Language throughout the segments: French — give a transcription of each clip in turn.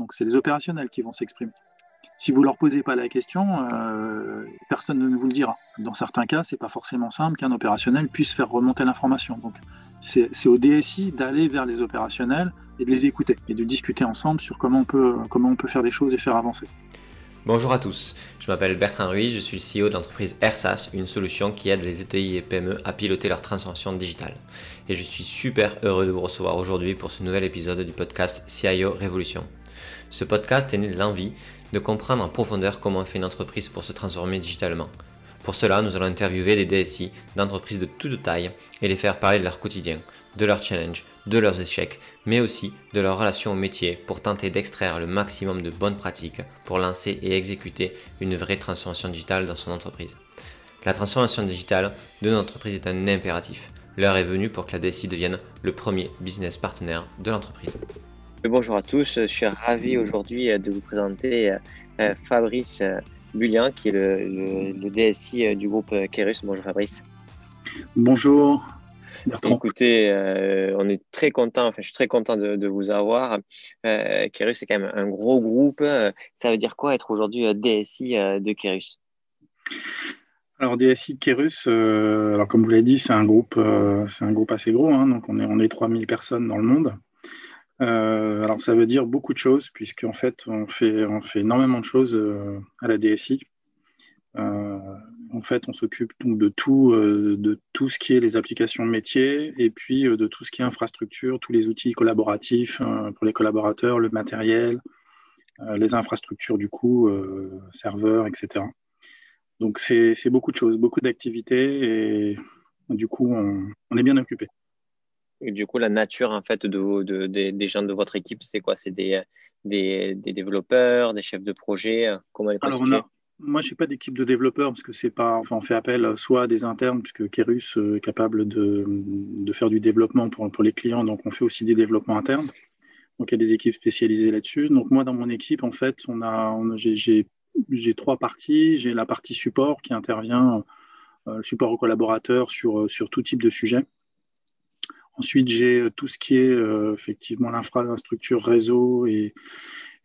Donc c'est les opérationnels qui vont s'exprimer. Si vous ne leur posez pas la question, personne ne vous le dira. Dans certains cas, ce n'est pas forcément simple qu'un opérationnel puisse faire remonter l'information. Donc c'est au DSI d'aller vers les opérationnels et de les écouter et de discuter ensemble sur comment on peut, comment on peut faire des choses et faire avancer. Bonjour à tous, je m'appelle Bertrand Ruiz, je suis le CEO de l'entreprise AirSAS, une solution qui aide les ETI et PME à piloter leur transformation digitale. Et je suis super heureux de vous recevoir aujourd'hui pour ce nouvel épisode du podcast CIO Révolution. Ce podcast est né de l'envie de comprendre en profondeur comment fait une entreprise pour se transformer digitalement. Pour cela, nous allons interviewer des DSI d'entreprises de toute taille et les faire parler de leur quotidien, de leurs challenges, de leurs échecs, mais aussi de leur relation au métier pour tenter d'extraire le maximum de bonnes pratiques pour lancer et exécuter une vraie transformation digitale dans son entreprise. La transformation digitale de notre entreprise est un impératif. L'heure est venue pour que la DSI devienne le premier business partenaire de l'entreprise. Bonjour à tous, je suis ravi aujourd'hui de vous présenter euh, Fabrice Bullian, qui est le, DSI euh, du groupe euh, Kerus. Bonjour Fabrice. Bonjour. Écoutez, euh, on est très content, enfin je suis très content de, vous avoir. Euh, Kerus, c'est quand même un gros groupe. Ça veut dire quoi être aujourd'hui DSI de Kerus alors DSI de Kerus, alors comme vous l'avez dit, c'est un groupe, c'est un groupe assez gros. Hein, donc on est on est 3000 personnes dans le monde. Euh, alors ça veut dire beaucoup de choses, puisqu'en fait on fait, on fait énormément de choses euh, à la DSI. Euh, en fait, on s'occupe donc de tout, de tout ce qui est les applications de métier et puis de tout ce qui est infrastructure, tous les outils collaboratifs pour les collaborateurs, le matériel, les infrastructures du coup, serveurs, etc. Donc c'est beaucoup de choses, beaucoup d'activités et du coup on est bien occupé du coup, la nature en fait de, des gens de votre équipe, c'est quoi? C'est des, des, développeurs, des chefs de projet? Comment Alors, moi, je n'ai pas d'équipe de développeurs parce que c'est pas. Enfin, on fait appel soit à des internes, puisque Kerus euh, est capable de, de, faire du développement pour, pour les clients, donc on fait aussi des développements internes. Donc, il y a des équipes spécialisées là-dessus. Donc, moi, dans mon équipe, en fait, on a, j'ai, trois parties. J'ai la partie support qui intervient, euh, le support aux collaborateurs sur, sur tout type de sujet. Ensuite, j'ai euh, tout ce qui est euh, effectivement l'infrastructure réseau et,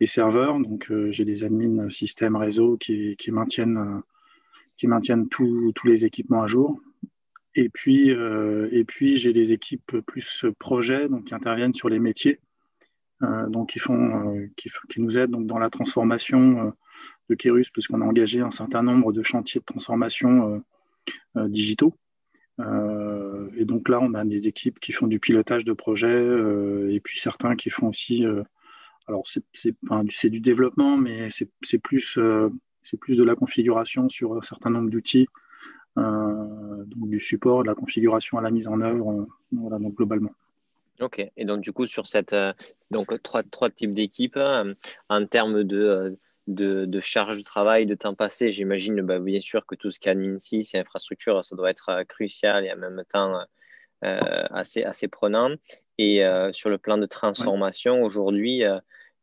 serveurs. Donc, euh, j'ai des admins système réseau qui, maintiennent, tous les équipements à jour. Et puis, et j'ai les équipes plus projets donc, qui interviennent sur les métiers, donc qui, nous aident dans la transformation de Kerus, puisqu'on a engagé un certain nombre de chantiers de transformation digitaux. Euh, et donc là, on a des équipes qui font du pilotage de projet euh, et puis certains qui font aussi, euh, alors c'est du développement, mais c'est plus, de la configuration sur un certain nombre d'outils, donc du support, de la configuration à la mise en œuvre, voilà, donc globalement. Ok, et donc du coup sur cette donc trois, trois types d'équipes en termes de de, charge de travail, de temps passé. J'imagine bah, bien sûr que tout ce qui est admin c'est infrastructure, ça doit être euh, crucial et en même temps euh, assez, assez prenant. Et euh, sur le plan de transformation, aujourd'hui,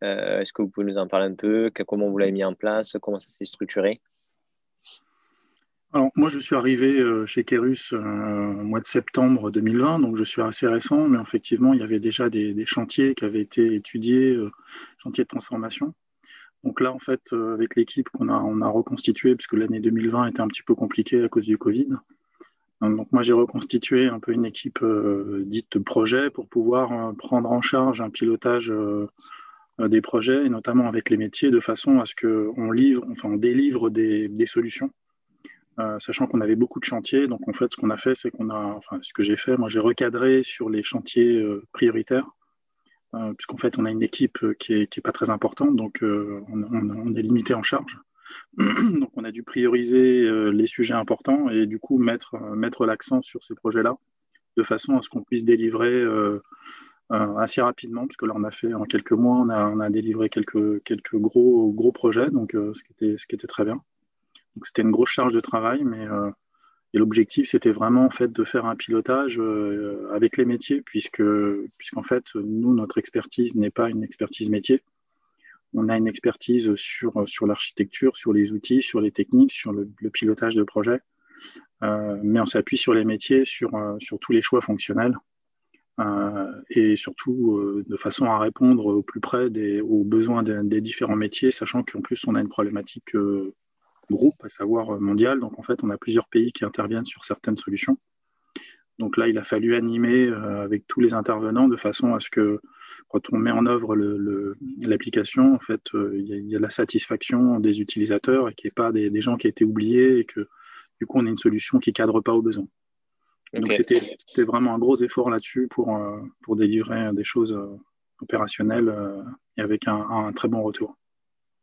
est-ce que vous pouvez nous en parler un peu? Comment vous l'avez mis en place? Comment ça s'est structuré? Alors, moi, je suis arrivé chez Kerus au mois de septembre 2020, donc je suis assez récent, mais effectivement, il y avait déjà des, des chantiers qui avaient été étudiés, chantiers de transformation. Donc là, en fait, euh, avec l'équipe qu'on a, on a reconstitué, puisque l'année 2020 était un petit peu compliquée à cause du Covid. Euh, donc moi, j'ai reconstitué un peu une équipe euh, dite projet pour pouvoir prendre en charge un pilotage des projets, et notamment avec les métiers, de façon à ce qu'on livre, enfin, on délivre des, solutions. sachant qu'on avait beaucoup de chantiers, donc en fait, ce qu'on a fait, c'est qu'on a, enfin, ce que j'ai fait, moi, j'ai recadré sur les chantiers prioritaires puisqu'en fait, on a une équipe euh, qui n'est pas très importante, donc euh, on, est limité en charge. donc, on a dû prioriser les sujets importants et du coup mettre, mettre l'accent sur ces projets-là, de façon à ce qu'on puisse délivrer assez rapidement, puisque là, on a fait en quelques mois, on a, on a délivré quelques, quelques gros, gros projets, donc ce, qui était, ce qui était très bien. Donc, c'était une grosse charge de travail, mais et l'objectif, c'était vraiment en fait de faire un pilotage euh, avec les métiers, puisque puisqu'en fait, nous, notre expertise n'est pas une expertise métier. On a une expertise sur, sur l'architecture, sur les outils, sur les techniques, sur le, pilotage de projet, euh, mais on s'appuie sur les métiers, sur, euh, sur tous les choix fonctionnels. et surtout de façon à répondre au plus près des, aux besoins des, différents métiers, sachant qu'en plus on a une problématique groupe, à savoir mondiale. Donc en fait, on a plusieurs pays qui interviennent sur certaines solutions. Donc là, il a fallu animer avec tous les intervenants de façon à ce que quand on met en œuvre l'application, en fait, euh, il y, a la satisfaction des utilisateurs et qu'il n'y ait pas des, gens qui aient été oubliés et que du coup, on ait une solution qui ne cadre pas aux besoins. Donc, c'était vraiment un gros effort là-dessus pour, euh, pour délivrer des choses euh, opérationnelles et avec un très bon retour.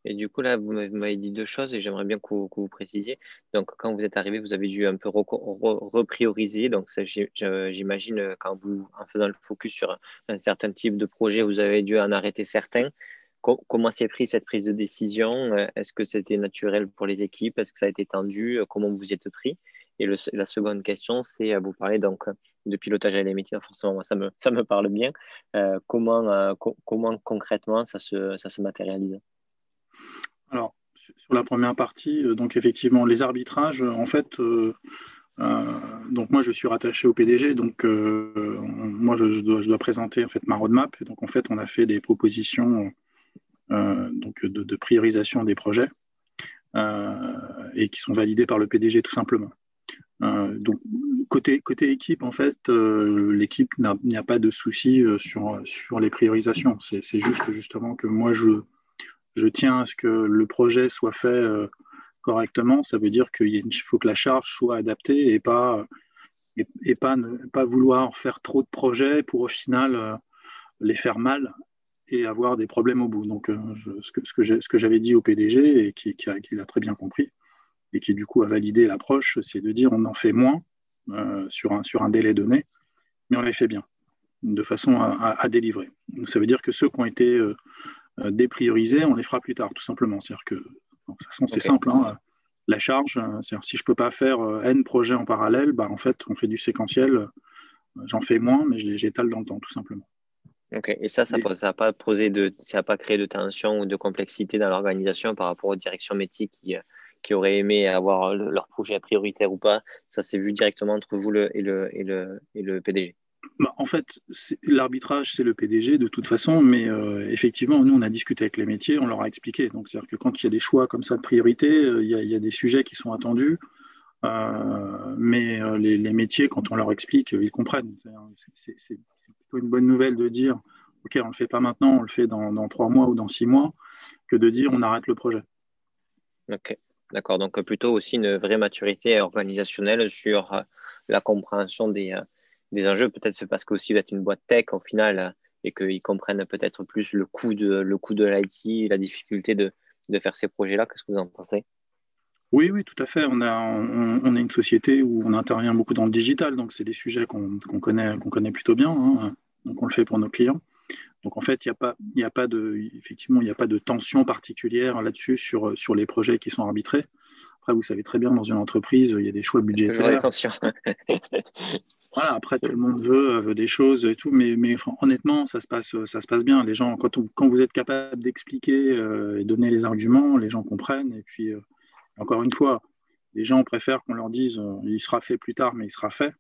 Et du coup, là, vous m'avez dit deux choses et j'aimerais bien que vous, précisiez. Donc, quand vous êtes arrivé, vous avez dû un peu reprioriser. Donc, j'imagine, euh, quand en faisant le focus sur un, certain type de projet, vous avez dû en arrêter certains. comment s'est pris cette prise de décision? Euh, Est-ce que c'était naturel pour les équipes? Est-ce que ça a été tendu? Comment vous y êtes pris? Et la seconde question, c'est vous parler donc de pilotage à métiers. Forcément, moi, ça me, ça me parle bien. Euh, comment, comment concrètement ça se, ça se matérialise? Alors, sur la première partie, euh, donc effectivement, les arbitrages, en fait, euh, euh, donc moi je suis rattaché au PDG, donc moi je, dois, présenter en fait ma roadmap. Donc en fait, on a fait des propositions donc de, priorisation des projets et qui sont validées par le PDG tout simplement. donc côté, côté équipe, en fait, l'équipe n'y a, pas de souci sur, sur les priorisations. C'est juste justement que moi je je tiens à ce que le projet soit fait euh, correctement. Ça veut dire qu'il faut que la charge soit adaptée et pas, et, pas, ne, pas vouloir faire trop de projets pour au final euh, les faire mal et avoir des problèmes au bout. Donc, euh, ce que, j'avais dit au PDG et qui, qui, très bien compris et qui du coup a validé l'approche, c'est de dire on en fait moins sur, un, délai donné, mais on les fait bien, de façon à, délivrer. Donc, ça veut dire que ceux qui ont été euh, déprioriser, on les fera plus tard, tout simplement. C'est-à-dire que, de toute façon, c'est simple. Hein. la charge, euh, c'est-à-dire si je ne peux pas faire euh, N projets en parallèle, bah, en fait, on fait du séquentiel. J'en fais moins, mais je j'étale dans le temps, tout simplement. Ok, et ça, ça n'a pas posé de, ça pas créé de tension ou de complexité dans l'organisation par rapport aux directions métiers qui, qui auraient aimé avoir leur projet prioritaire ou pas? Ça s'est vu directement entre vous le, et, le, et, le, et le PDG. Bah, en fait, l'arbitrage, c'est le PDG de toute façon, mais euh, effectivement, nous, on a discuté avec les métiers, on leur a expliqué. Donc, c'est-à-dire que quand il y a des choix comme ça de priorité, euh, il, y a, des sujets qui sont attendus, euh, mais les, métiers, quand on leur explique, ils comprennent. C'est plutôt une bonne nouvelle de dire, OK, on ne le fait pas maintenant, on le fait dans, trois mois ou dans six mois, que de dire on arrête le projet. OK, d'accord. Donc, plutôt aussi une vraie maturité organisationnelle sur la compréhension des des enjeux. Peut-être c'est parce qu'aussi êtes une boîte tech au final et qu'ils comprennent peut-être plus le coût de le coût de l'IT, la difficulté de, de faire ces projets-là. Qu'est-ce que vous en pensez? Oui, oui, tout à fait. On a, on, une société où on intervient beaucoup dans le digital, donc c'est des sujets qu'on connaît, qu'on connaît plutôt bien. Hein. donc on le fait pour nos clients. Donc en fait, il n'y a pas, a pas de, effectivement, il n'y a pas de tension particulière là-dessus sur, sur les projets qui sont arbitrés. Après, vous savez très bien, dans une entreprise, il y a des choix budgétaires. Toujours Voilà, après, tout le monde veut, veut, des choses et tout, mais, mais honnêtement, ça se, passe, ça se passe bien. Les gens, quand, quand vous êtes capable d'expliquer euh, et donner les arguments, les gens comprennent. Et puis, euh, encore une fois, les gens préfèrent qu'on leur dise euh, il sera fait plus tard, mais il sera fait,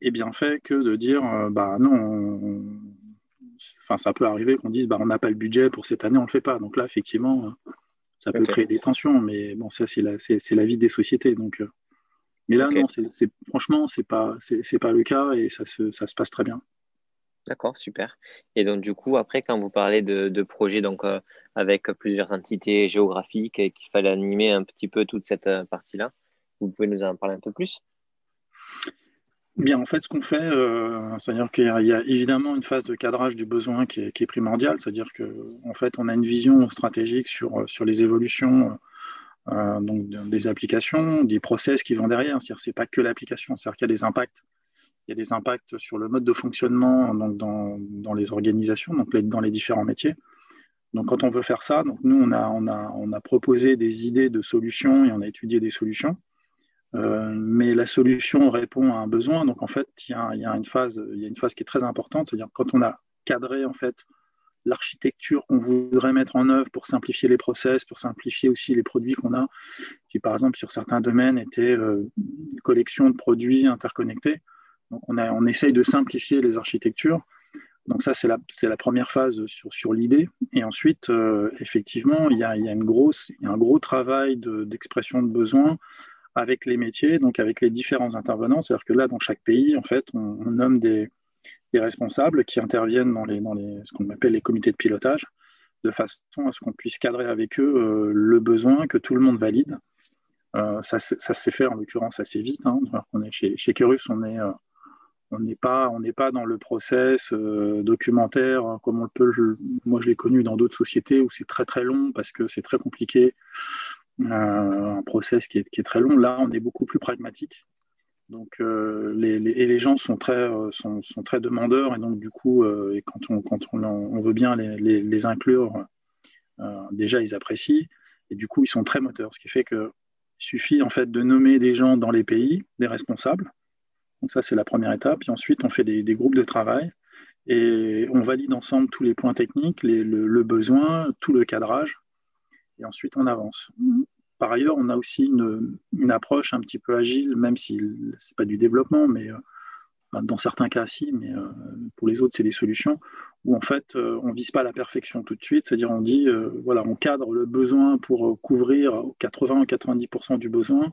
et bien fait, que de dire bah non, enfin, ça peut arriver qu'on dise bah, on n'a pas le budget pour cette année, on ne le fait pas. Donc là, effectivement, ça peut créer des tensions, mais bon, ça, c'est la, la, vie des sociétés. Donc. Mais là, non, franchement, ce n'est pas, pas le cas et ça se, ça se passe très bien. D'accord, super. Et donc, du coup, après, quand vous parlez de, projets donc, euh, avec plusieurs entités géographiques et qu'il fallait animer un petit peu toute cette euh, partie-là, vous pouvez nous en parler un peu plus? Bien, en fait, ce qu'on fait, euh, c'est-à-dire qu'il y, a évidemment une phase de cadrage du besoin qui est, qui est primordiale, c'est-à-dire qu'en en fait, on a une vision stratégique sur, sur les évolutions euh, donc des applications, des process qui vont derrière. C'est-à-dire c'est pas que l'application, c'est-à-dire qu'il y a des impacts. Il y a des impacts sur le mode de fonctionnement donc dans, dans les organisations, donc dans les différents métiers. Donc quand on veut faire ça, donc nous on a, on, a, on a proposé des idées de solutions et on a étudié des solutions. Euh, mais la solution répond à un besoin. Donc en fait, il y a, y a une, phase, il y a une phase qui est très importante, c'est-à-dire quand on a cadré en fait l'architecture qu'on voudrait mettre en œuvre pour simplifier les process, pour simplifier aussi les produits qu'on a, qui par exemple sur certains domaines étaient euh, une collection de produits interconnectés. On, a, essaye de simplifier les architectures. Donc ça, c'est la, première phase sur, l'idée. Et ensuite, effectivement, une grosse, il y a un gros travail d'expression de, de besoin avec les métiers, donc avec les différents intervenants. C'est-à-dire que là, dans chaque pays, en fait, on, nomme des, responsables qui interviennent dans, les, dans les, ce qu'on appelle les comités de pilotage, de façon à ce qu'on puisse cadrer avec eux euh, le besoin, que tout le monde valide. Euh, ça, ça s'est fait en l'occurrence assez vite. Hein. On est chez, chez Kerus, on est euh, on n'est pas, on n'est pas dans le process documentaire hein, comme on le peut. moi, je l'ai connu dans d'autres sociétés où c'est très très long parce que c'est très compliqué. Euh, un process qui est, très long. Là, on est beaucoup plus pragmatique. Donc, euh, les, et les gens sont très, euh, sont, très demandeurs, et donc du coup, et quand, on, quand on, veut bien les, inclure, déjà ils apprécient, et du coup ils sont très moteurs, ce qui fait qu'il suffit en fait de nommer des gens dans les pays, des responsables. Donc ça c'est la première étape, et ensuite on fait des, groupes de travail. Et on valide ensemble tous les points techniques, le, le, besoin, tout le cadrage, et ensuite on avance. Par ailleurs, on a aussi une, approche un petit peu agile, même si ce n'est pas du développement, mais euh, dans certains cas, si, mais euh, pour les autres, c'est des solutions où en fait, euh, on ne vise pas la perfection tout de suite, c'est-à-dire on dit, voilà, on cadre le besoin pour couvrir 80 ou 90% du besoin,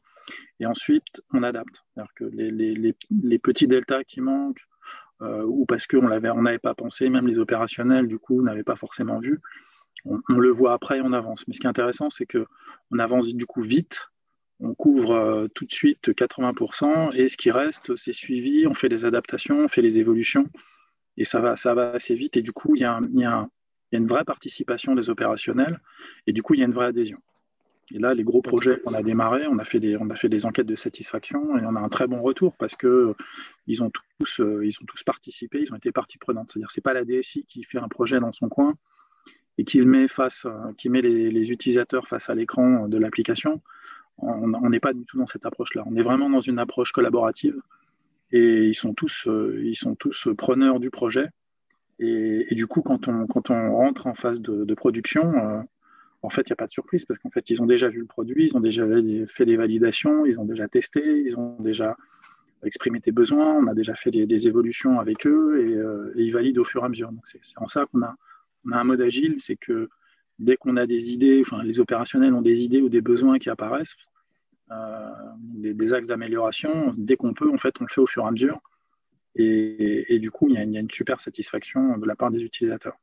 et ensuite on adapte. C'est-à-dire que les, petits deltas qui manquent, ou parce qu'on n'avait pas pensé, même les opérationnels, du coup, n'avaient pas forcément vu, on, le voit après et on avance. Mais ce qui est intéressant, c'est qu'on avance du coup vite, on couvre euh, tout de suite 80%, et ce qui reste, c'est suivi, on fait des adaptations, on fait des évolutions, et ça va, ça va assez vite. Et du coup, il y, a, une vraie participation des opérationnels, et du coup, il y a une vraie adhésion. Et là, les gros projets qu'on a démarrés, on a, fait des, on a fait des enquêtes de satisfaction et on a un très bon retour parce que ils ont tous, euh, ils ont tous participé, ils ont été partie prenante. C'est-à-dire, c'est pas la DSI qui fait un projet dans son coin et qui met, face, qui met les, utilisateurs face à l'écran de l'application, on n'est pas du tout dans cette approche-là. On est vraiment dans une approche collaborative et ils sont tous, euh, ils sont tous preneurs du projet. Et, du coup, quand on, quand on rentre en phase de, production, euh, en fait, il n'y a pas de surprise parce qu'en fait, ils ont déjà vu le produit, ils ont déjà fait des validations, ils ont déjà testé, ils ont déjà exprimé des besoins, on a déjà fait des, évolutions avec eux et, euh, et, ils valident au fur et à mesure. Donc, c'est en ça qu'on a on a un mode agile, c'est que dès qu'on a des idées, enfin les opérationnels ont des idées ou des besoins qui apparaissent, euh, des, axes d'amélioration, dès qu'on peut, en fait, on le fait au fur et à mesure. Et, du coup, il y, a, une super satisfaction de la part des utilisateurs.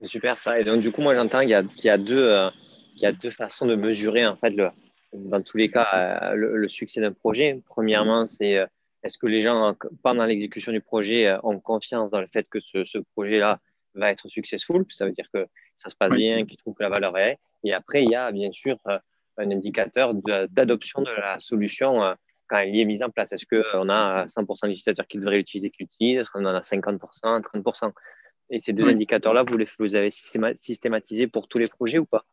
C'est super ça. Et donc, du coup, moi, j'entends qu'il y, a, deux, euh, y a deux façons de mesurer, en fait, le, dans tous les cas, euh, le, succès d'un projet. Premièrement, c'est est-ce que les gens, pendant l'exécution du projet, ont confiance dans le fait que ce projet-là va être successful, ça veut dire que ça se passe bien, qu'ils trouvent que la valeur est. Et après, il y a bien sûr euh, un indicateur d'adoption de, la solution euh, quand elle est mise en place. Est-ce qu'on a 100% d'utilisateurs qui devraient l'utiliser qui l'utilisent? Est-ce qu'on en a 50%, 30% Et ces deux indicateurs-là, vous les vous avez systématisés pour tous les projets ou pas?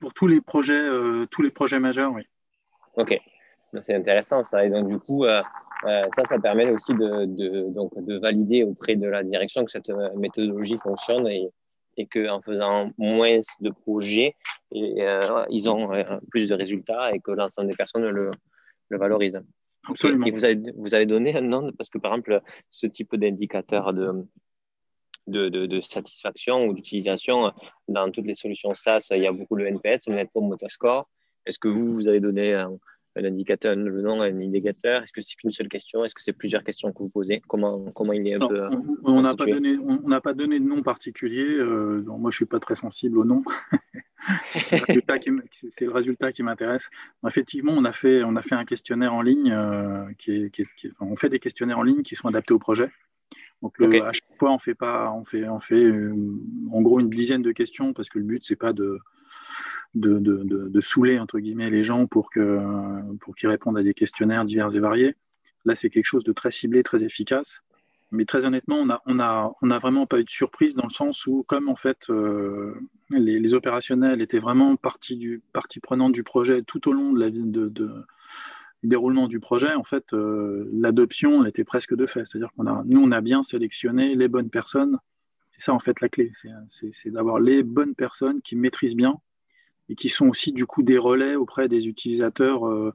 Pour tous les projets, euh, tous les projets majeurs, oui. Ok, c'est intéressant ça. Et donc, du coup, euh, ça, ça permet aussi de, de, donc, de valider auprès de la direction que cette euh, méthodologie fonctionne et, et qu'en faisant moins de projets, et, euh, ils ont plus de résultats et que l'ensemble des personnes le, le valorisent. Absolument. Et vous avez, vous avez donné un nom, parce que par exemple, ce type d'indicateur de, de, de, satisfaction ou d'utilisation, dans toutes les solutions SaaS, il y a beaucoup le NPS, le Net Promoter Score. Est-ce que vous, vous avez donné un, un indicateur, le nom, un indicateur Est-ce que c'est qu'une seule question? Est-ce que c'est plusieurs questions que vous posez? Comment, comment il est un peu. On n'a pas, donné, on, pas donné de nom particulier. Euh, moi, je ne suis pas très sensible au nom. c'est le résultat qui m'intéresse. Effectivement, on a, fait, on a fait un questionnaire en ligne. Euh, qui, on fait des questionnaires en ligne qui sont adaptés au projet. Donc, à chaque fois, on fait, pas, on fait, on fait euh, en gros une dizaine de questions parce que le but, c'est pas de de, de, saouler entre guillemets les gens pour que pour qu'ils répondent à des questionnaires divers et variés. Là, c'est quelque chose de très ciblé, très efficace. Mais très honnêtement, on a, on a, on a vraiment pas eu de surprise dans le sens où, comme en fait, euh, les, opérationnels étaient vraiment partie, du, prenante du projet tout au long de la de, de déroulement du projet, en fait, euh, l'adoption était presque de fait. C'est-à-dire qu'on a, nous, on a bien sélectionné les bonnes personnes. C'est ça, en fait, la clé. C'est d'avoir les bonnes personnes qui maîtrisent bien et qui sont aussi du coup des relais auprès des utilisateurs euh,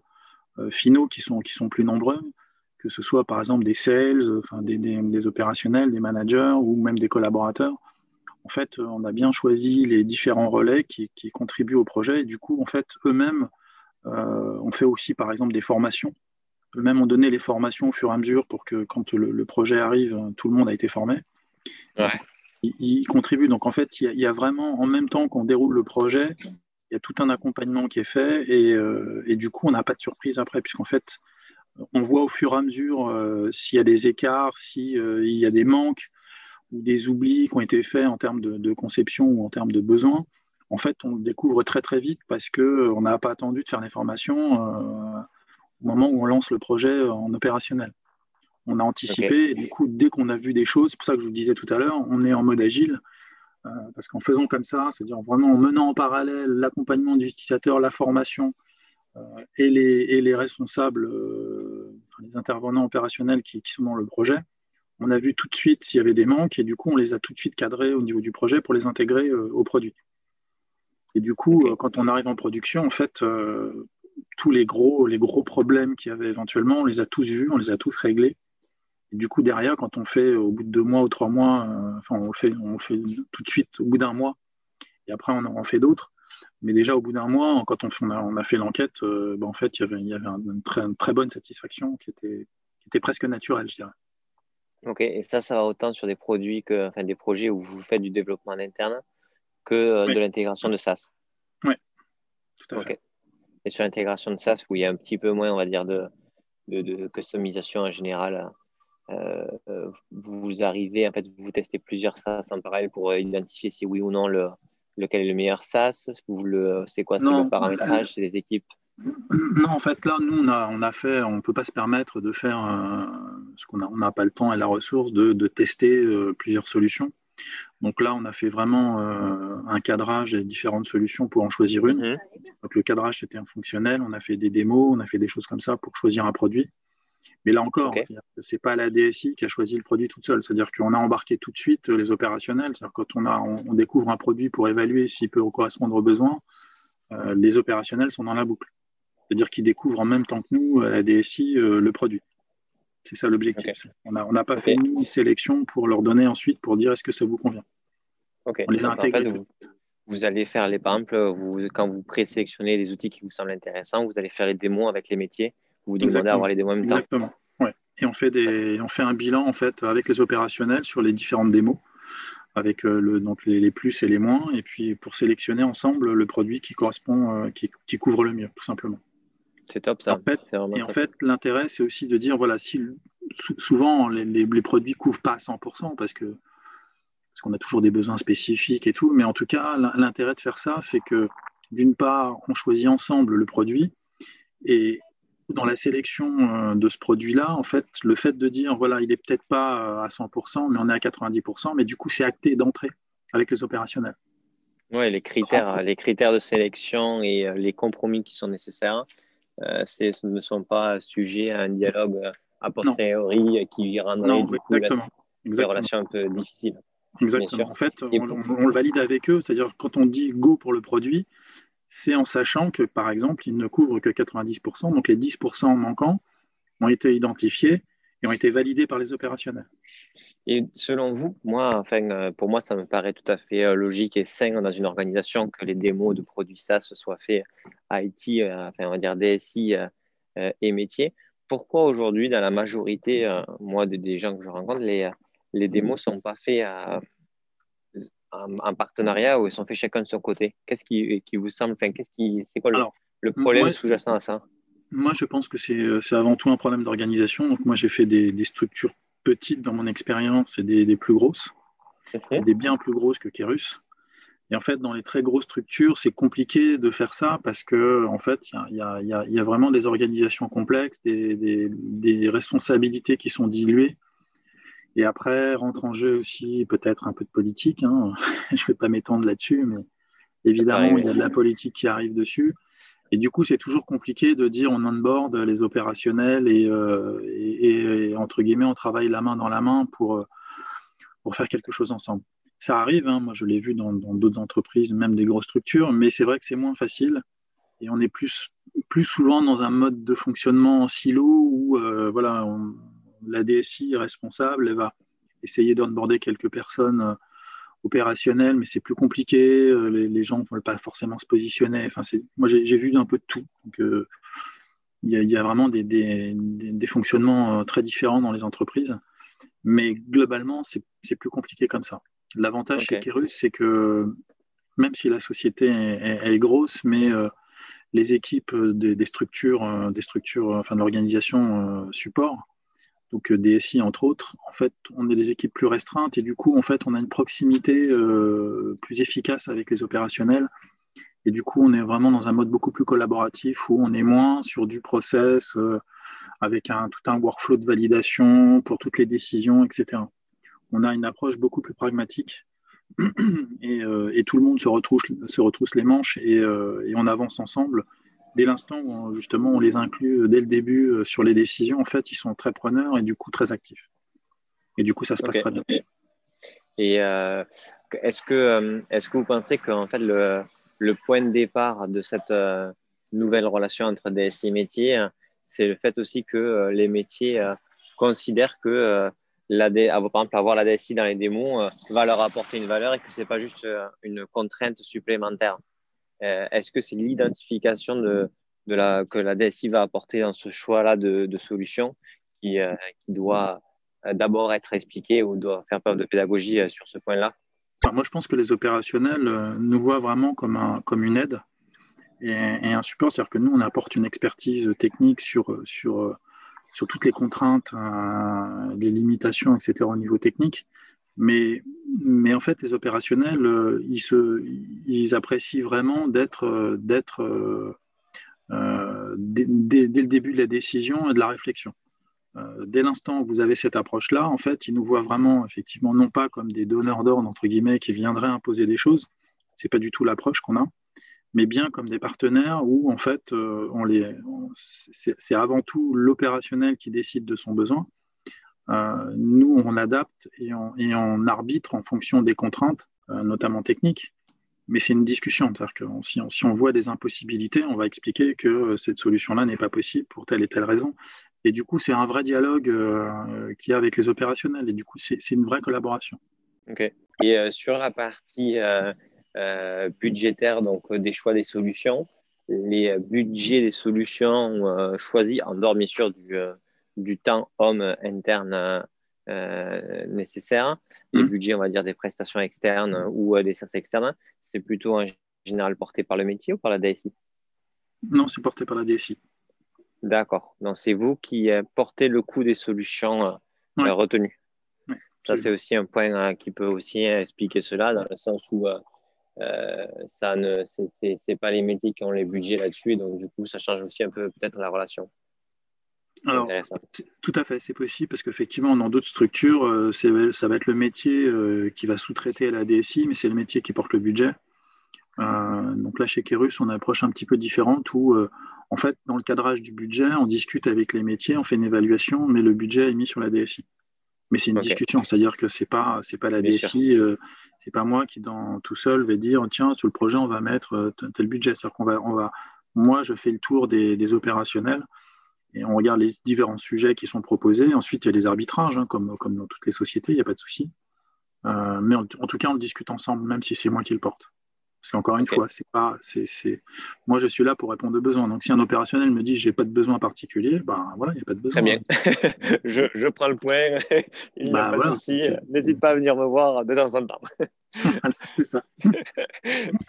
euh, finaux qui sont, qui sont plus nombreux, que ce soit par exemple des sales, enfin, des, opérationnels, des managers ou même des collaborateurs. En fait, on a bien choisi les différents relais qui, contribuent au projet et du coup, en fait, eux-mêmes, euh, on fait aussi par exemple des formations. Eux-mêmes ont donné les formations au fur et à mesure pour que quand le, projet arrive, tout le monde a été formé. Ils, contribuent. Donc en fait, il y, a, vraiment, en même temps qu'on déroule le projet, il y a tout un accompagnement qui est fait et, euh, et du coup, on n'a pas de surprise après, puisqu'en fait, on voit au fur et à mesure euh, s'il y a des écarts, s'il euh, y a des manques ou des oublis qui ont été faits en termes de, conception ou en termes de besoins. En fait, on le découvre très très vite parce qu'on n'a pas attendu de faire les formations au moment où on lance le projet en opérationnel. On a anticipé et du coup, dès qu'on a vu des choses, c'est pour ça que je vous disais tout à l'heure, on est en mode agile. Parce qu'en faisant comme ça, c'est-à-dire vraiment en menant en parallèle l'accompagnement du utilisateur, la formation, euh, et, les, responsables, euh, les intervenants opérationnels qui, sont dans le projet, on a vu tout de suite s'il y avait des manques et du coup, on les a tout de suite cadrés au niveau du projet pour les intégrer euh, au produit. Et du coup, quand on arrive en production, en fait, tous les gros, les gros problèmes qu'il y avait éventuellement, on les a tous vus, on les a tous réglés. Et du coup, derrière, quand on fait au bout de deux mois ou trois mois, enfin, on le fait, on fait tout de suite au bout d'un mois, et après, on en fait d'autres. Mais déjà, au bout d'un mois, quand on, a, fait l'enquête, euh, bah, en fait, il y avait, une, très, bonne satisfaction qui était, presque naturelle, je dirais. Ok, et ça, ça va autant sur des produits que, enfin, des projets où vous faites du développement interne que euh, de l'intégration de SaaS. Oui, tout à fait. Et sur l'intégration de SaaS, où il y a un petit peu moins, on va dire, de, de, customisation en général, euh, vous arrivez, en fait, vous testez plusieurs SaaS en parallèle pour identifier si oui ou non le, lequel est le meilleur SaaS C'est quoi? C'est le paramétrage C'est les équipes? Non, en fait, là, nous, on a, on a fait, on ne peut pas se permettre de faire, euh, ce qu'on n'a on pas le temps et la ressource de, tester euh, plusieurs solutions. Donc là, on a fait vraiment euh, un cadrage et différentes solutions pour en choisir une. Mhm. Donc le cadrage, c'était un fonctionnel. On a fait des démos, on a fait des choses comme ça pour choisir un produit. Mais là encore, ce c'est pas la DSI qui a choisi le produit toute seule. C'est-à-dire qu'on a embarqué tout de suite les opérationnels. C'est-à-dire quand on, a, on, découvre un produit pour évaluer s'il peut correspondre aux besoins, euh, les opérationnels sont dans la boucle. C'est-à-dire qu'ils découvrent en même temps que nous, la DSI, euh, le produit. C'est ça l'objectif. On n'a pas fait une sélection pour leur donner ensuite pour dire est-ce que ça vous convient. On les a intégrés. vous, allez faire les, par exemple, vous, quand vous présélectionnez les outils qui vous semblent intéressants, vous allez faire les démos avec les métiers vous demandez d'avoir les démos en même temps. Exactement. Ouais. Et on fait, des, on fait un bilan en fait avec les opérationnels sur les différentes démos, avec euh, le, donc les, plus et les moins, et puis pour sélectionner ensemble le produit qui correspond, euh, qui, qui, couvre le mieux, tout simplement. C'est top ça. En fait, et en fait, l'intérêt, c'est aussi de dire voilà, si souvent les, les, produits couvrent pas à 100% parce que parce qu'on a toujours des besoins spécifiques et tout, mais en tout cas, l'intérêt de faire ça, c'est que d'une part, on choisit ensemble le produit et, dans la sélection euh, de ce produit-là, en fait, le fait de dire, voilà, il n'est peut-être pas euh, à 100%, mais on est à 90%, mais du coup, c'est acté d'entrée avec les opérationnels. Oui, les critères, les critères de sélection et euh, les compromis qui sont nécessaires ce ne sont pas sujets à un dialogue a posteriori qui rendrait du coup des relations un peu difficiles. Exactement. En fait, on, on, le valide avec eux, c'est-à-dire quand on dit go pour le produit, c'est en sachant que, par exemple, il ne couvre que 90%, donc les 10% manquants ont été identifiés et ont été validés par les opérationnels. Et selon vous, moi, enfin, euh, pour moi, ça me paraît tout à fait euh, logique et sain dans une organisation que les démos de produits SaaS soient faits IT, euh, enfin, on va dire DSI et métier. Pourquoi aujourd'hui, dans la majorité, moi, des gens que je rencontre, les, les démos ne sont pas faits à un, partenariat où ils sont faits chacun de son côté Qu'est-ce qui, qui, vous semble, enfin, qu'est-ce qui, c'est quoi le, problème sous-jacent à ça? Moi, je pense que c'est avant tout un problème d'organisation. Donc, moi, j'ai fait des, des, structures petites dans mon expérience et des, des, plus grosses, des bien plus grosses que Kerus. Et en fait, dans les très grosses structures, c'est compliqué de faire ça parce que, en fait, il y a, y, a, y a, vraiment des organisations complexes, des, des responsabilités qui sont diluées. Et après, rentre en jeu aussi peut-être un peu de politique. Hein. Je ne vais pas m'étendre là-dessus, mais évidemment, il y a de la politique qui arrive dessus. Et du coup, c'est toujours compliqué de dire on onboard les opérationnels et, euh, et, entre guillemets, on travaille la main dans la main pour, euh, pour faire quelque chose ensemble. Ça arrive, hein. moi je l'ai vu dans d'autres entreprises, même des grosses structures, mais c'est vrai que c'est moins facile et on est plus plus souvent dans un mode de fonctionnement en silo où voilà, la DSI responsable, elle va essayer d'onboarder quelques personnes opérationnelles, mais c'est plus compliqué. Les, gens ne veulent pas forcément se positionner. Enfin, moi, j'ai vu un peu de tout. Donc, il y, a, vraiment des, des, fonctionnements très différents dans les entreprises. Mais globalement, c'est plus compliqué comme ça. L'avantage chez Kerus, c'est que même si la société est, grosse, mais euh, les équipes des, structures, euh, des structures, enfin de l'organisation euh, support, donc DSI entre autres, en fait, on est des équipes plus restreintes et du coup, en fait, on a une proximité plus efficace avec les opérationnels. Et du coup, on est vraiment dans un mode beaucoup plus collaboratif où on est moins sur du process avec un, tout un workflow de validation pour toutes les décisions, etc. On a une approche beaucoup plus pragmatique euh, et, tout le monde se retrousse, se retrousse les manches euh, et, on avance ensemble. Dès l'instant où justement on les inclut dès le début euh, sur les décisions, en fait, ils sont très preneurs et du coup très actifs. Et du coup, ça se passe très bien. Et est-ce que, est que vous pensez que fait, le, le, point de départ de cette nouvelle relation entre DSI et métier, c'est le fait aussi que euh, les métiers euh, considèrent que euh, la, par exemple, avoir la DSI dans les démos va leur apporter une valeur et que ce n'est pas juste une contrainte supplémentaire? Est-ce que c'est l'identification de, de la, que la DSI va apporter dans ce choix-là de, de solutions qui, qui doit d'abord être expliqué ou doit faire preuve de pédagogie sur ce point-là? Moi, je pense que les opérationnels nous voient vraiment comme, un, comme une aide et, un support. C'est-à-dire que nous, on apporte une expertise technique sur, sur, sur toutes les contraintes, euh, les limitations, etc. au niveau technique. Mais, mais en fait, les opérationnels, euh, ils, ils apprécient vraiment d'être, d'être euh, dès, le début de la décision et de la réflexion. dès l'instant où vous avez cette approche-là, en fait, ils nous voient vraiment, effectivement, non pas comme des donneurs d'ordre, entre guillemets, qui viendraient imposer des choses. C'est pas du tout l'approche qu'on a mais bien comme des partenaires où en fait euh, c'est avant tout l'opérationnel qui décide de son besoin. Euh, nous, on adapte et on, arbitre en fonction des contraintes, euh, notamment techniques. Mais c'est une discussion. C'est-à-dire que si on, voit des impossibilités, on va expliquer que cette solution-là n'est pas possible pour telle et telle raison. Et du coup, c'est un vrai dialogue qu'il y a avec les opérationnels. Et du coup, c'est une vraie collaboration. OK. Et sur la partie euh, budgétaire, donc euh, des choix des solutions. Les euh, budgets des solutions choisis, en dehors bien sûr du, du temps homme interne nécessaire, les mmh. budgets, on va dire, des prestations externes ou des services externes, c'est plutôt en général porté par le métier ou par la DSI Non, c'est porté par la DSI. D'accord. Donc, c'est vous qui portez le coût des solutions retenues. Ça, c'est aussi un point qui peut aussi expliquer cela, dans le sens où euh, ça ne, c'est pas les métiers qui ont les budgets là-dessus, donc du coup, ça change aussi un peu peut-être la relation. Alors, tout à fait, c'est possible parce qu'effectivement, dans d'autres structures, euh, ça va être le métier euh, qui va sous-traiter à la DSI, mais c'est le métier qui porte le budget. donc là, chez Kerus, on a une approche un petit peu différente où, en fait, dans le cadrage du budget, on discute avec les métiers, on fait une évaluation, mais le budget est mis sur la DSI. Mais c'est une discussion, c'est-à-dire que c'est pas c'est pas la DSI, euh, c'est pas moi qui dans tout seul vais dire tiens sur le projet on va mettre euh, tel budget. C'est-à-dire qu'on va on va moi je fais le tour des, opérationnels et on regarde les différents sujets qui sont proposés. Ensuite il y a les arbitrages hein, comme comme dans toutes les sociétés, il n'y a pas de souci. Euh, mais en, tout cas on le discute ensemble même si c'est moi qui le porte. Parce qu'encore une fois, c'est pas, c'est, moi je suis là pour répondre aux besoins. Donc si un opérationnel me dit j'ai pas de besoin particulier, ben voilà, il n'y a pas de besoin. Très bien. je, je, prends le point. il n'y a bah, pas de souci. N'hésite pas à venir me voir de temps en temps. c'est ça.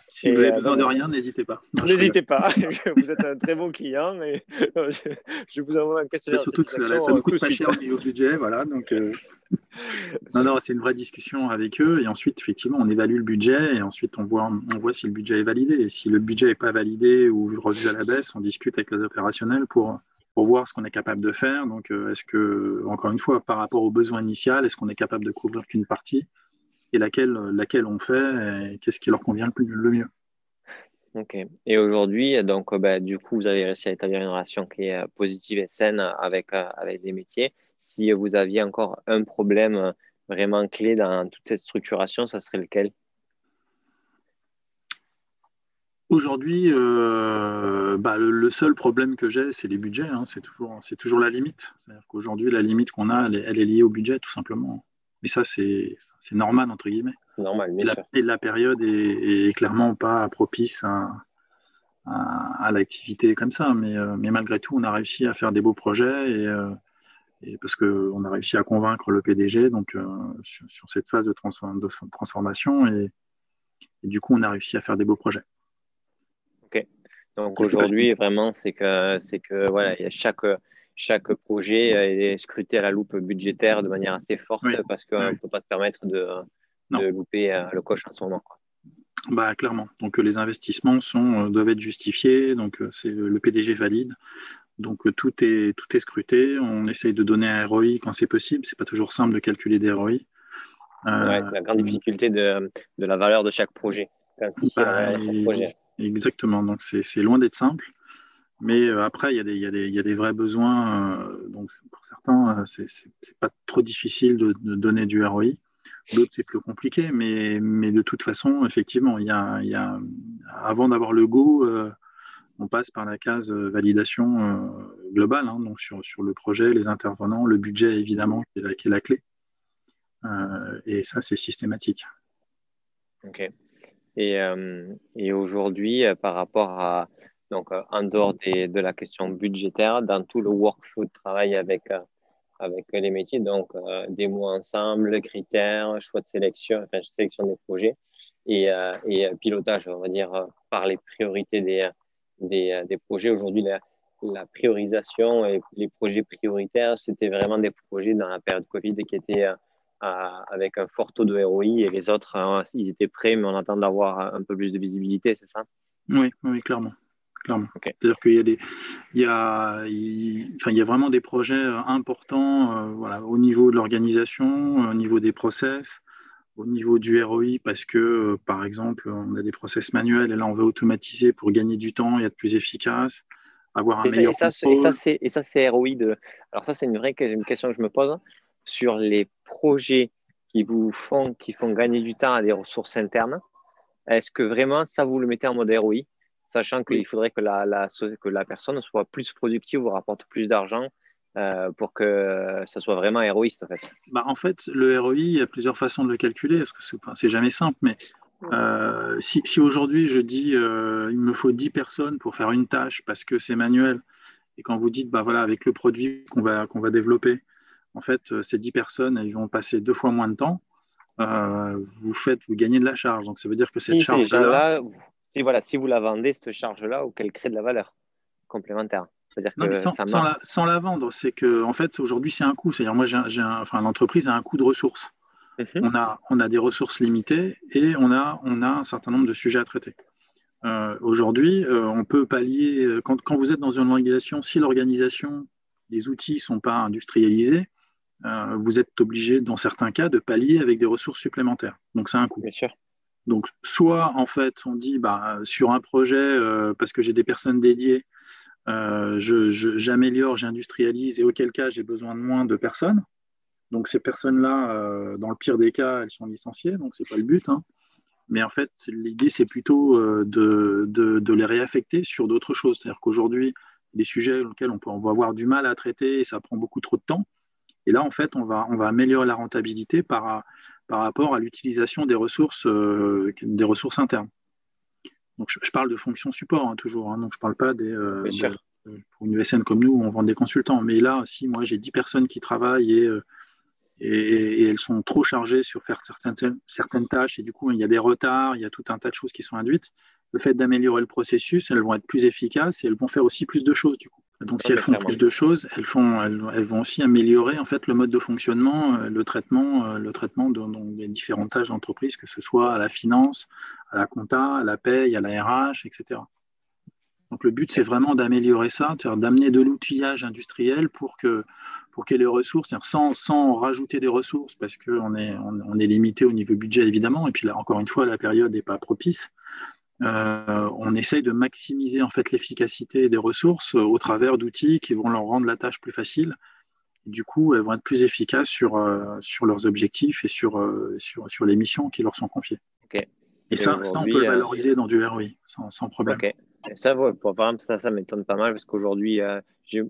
si vous avez besoin de euh, rien, n'hésitez pas. N'hésitez pas. vous êtes un très bon client et je, vous envoie un questionnaire. Surtout que ça, ça, coûte pas cher au niveau budget, voilà. Donc euh, non, non, c'est une vraie discussion avec eux et ensuite effectivement on évalue le budget et ensuite on voit, on voit si le budget est validé. Et si le budget n'est pas validé ou revu à la baisse, on discute avec les opérationnels pour pour voir ce qu'on est capable de faire. Donc, euh, est-ce que, encore une fois, par rapport aux besoins initial, est-ce qu'on est capable de couvrir qu'une partie et laquelle, laquelle on fait et qu'est-ce qui leur convient le, plus, le mieux. Ok. Et aujourd'hui, donc, bah, du coup, vous avez réussi à établir une relation qui est euh, positive et saine avec, euh, avec les métiers. Si vous aviez encore un problème vraiment clé dans toute cette structuration, ça serait lequel? Aujourd'hui, euh, bah, le, seul problème que j'ai, c'est les budgets. Hein. c'est toujours, toujours la limite. C'est-à-dire qu'aujourd'hui, la limite qu'on a, elle est, liée au budget, tout simplement. Mais ça, c'est normal, entre guillemets. C'est normal, et la, et la, période est, clairement pas propice à, l'activité comme ça. Mais, euh, mais, malgré tout, on a réussi à faire des beaux projets et, euh, et parce qu'on a réussi à convaincre le PDG donc, sur, cette phase de, transformation. Et, et du coup, on a réussi à faire des beaux projets. Donc aujourd'hui, vraiment, c'est que, que voilà, chaque, chaque projet est scruté à la loupe budgétaire de manière assez forte parce qu'on ne peut pas se permettre de, de louper euh, le coche en ce moment. Bah, clairement. Donc les investissements sont, euh, doivent être justifiés. Donc euh, c'est le PDG valide. Donc tout est, tout est scruté. On essaye de donner un ROI quand c'est possible. C'est pas toujours simple de calculer des ROI. c'est la grande difficulté de, de, la valeur de chaque projet. Bah, projet. Exactement, donc c'est loin d'être simple. Mais euh, après, il y, a des, y, a des, y, a des vrais besoins. Euh, donc pour certains, euh, c'est pas trop difficile de, donner du ROI. D'autres, c'est plus compliqué. Mais, mais, de toute façon, effectivement, il y a, y a, avant d'avoir le go, on passe par la case validation globale. Hein, donc sur, sur, le projet, les intervenants, le budget, évidemment, qui est la, qui est la clé. et ça, c'est systématique. OK. Et, et aujourd'hui, par rapport à, donc, euh, en dehors de la question budgétaire, dans tout le workflow de travail avec, avec les métiers, donc des mots ensemble, critères, choix de sélection, enfin, sélection des projets et, pilotage, on va dire, par les priorités des, des, des projets. Aujourd'hui, la, la, priorisation et les projets prioritaires, c'était vraiment des projets dans la période Covid qui étaient avec un fort taux de ROI et les autres, hein, ils étaient prêts, mais on attend d'avoir un peu plus de visibilité, c'est ça? Oui, oui, clairement. Clairement. C'est-à-dire qu'il y a des, il y a, enfin, il y a vraiment des projets euh, importants, euh, voilà, au niveau de l'organisation, au niveau des process, au niveau du ROI, parce que, euh, par exemple, on a des process manuels et là, on veut automatiser pour gagner du temps et être plus efficace, avoir un meilleur. Ça, et ça, c'est, et ça, c'est ROI de. Alors ça, c'est une vraie une question que je me pose sur les projets qui vous font, qui font gagner du temps à des ressources internes, est-ce que vraiment ça vous le mettez en mode ROI, sachant qu'il faudrait que la, la, que la personne soit plus productive, vous rapporte plus d'argent euh, pour que ça soit vraiment héroïste en fait bah, En fait, le ROI, il y a plusieurs façons de le calculer, parce que c'est jamais simple, mais euh, si, si aujourd'hui je dis euh, il me faut 10 personnes pour faire une tâche parce que c'est manuel, et quand vous dites bah voilà avec le produit qu'on va, qu'on va développer, en fait, euh, ces 10 personnes, elles vont passer deux fois moins de temps. Euh, vous faites, vous gagnez de la charge. Donc, ça veut dire que cette charge-là. Si, voilà, si vous la vendez, cette charge-là, ou qu'elle crée de la valeur complémentaire. C'est-à-dire que sans, sans, la, vendre, c'est que en fait aujourd'hui c'est un coût. C'est-à-dire moi, j'ai, enfin l'entreprise a un coût de ressources. Mhm. On a, on a des ressources limitées et on a, on a un certain nombre de sujets à traiter. Euh, aujourd'hui, on peut pallier quand, quand, vous êtes dans une organisation, si l'organisation, les outils ne sont pas industrialisés, euh, vous êtes obligé, dans certains cas, de pallier avec des ressources supplémentaires. Donc, c'est un coût. Bien sûr. Donc, soit, en fait, on dit, bah, sur un projet, euh, parce que j'ai des personnes dédiées, euh, j'améliore, j'industrialise, et auquel cas, j'ai besoin de moins de personnes. Donc, ces personnes-là, dans le pire des cas, elles sont licenciées, donc ce n'est pas le but. Hein. Mais en fait, l'idée, c'est plutôt de, les réaffecter sur d'autres choses. C'est-à-dire qu'aujourd'hui, des sujets auxquels on, peut, avoir du mal à traiter et ça prend beaucoup trop de temps. Et là, en fait, on va améliorer la rentabilité par, par rapport à l'utilisation des ressources, euh, des ressources internes. Donc, je, parle de fonction support hein, toujours. Hein, donc, je ne parle pas des. Euh, pour une USN comme nous, on vend des consultants. Mais là, si moi j'ai 10 personnes qui travaillent euh, et, et, elles sont trop chargées sur faire certaines, certaines tâches, et du coup, il y a des retards, il y a tout un tas de choses qui sont induites, le fait d'améliorer le processus, elles vont être plus efficaces et elles vont faire aussi plus de choses du coup. Donc, si elles font plus de choses, elles, font, elles, vont aussi améliorer en fait le mode de fonctionnement, euh, le traitement, euh, le traitement de, des différentes tâches d'entreprise, que ce soit à la finance, à la compta, à la paye, à la RH, etc. Donc, le but, c'est vraiment d'améliorer ça, c'est-à-dire d'amener de l'outillage industriel pour que pour qu'il y ait les ressources, sans, sans rajouter des ressources, parce qu'on est, on, est limité au niveau budget, évidemment, et puis là, encore une fois, la période n'est pas propice. Euh, on essaye de maximiser en fait l'efficacité des ressources au travers d'outils qui vont leur rendre la tâche plus facile. Du coup, elles vont être plus efficaces sur, euh, sur leurs objectifs et sur, euh, sur, sur, les missions qui leur sont confiées. Ok. Et, ça, on peut le valoriser dans du ROI sans, problème. Ok. ça, pour, par exemple, ça, ça m'étonne pas mal parce qu'aujourd'hui,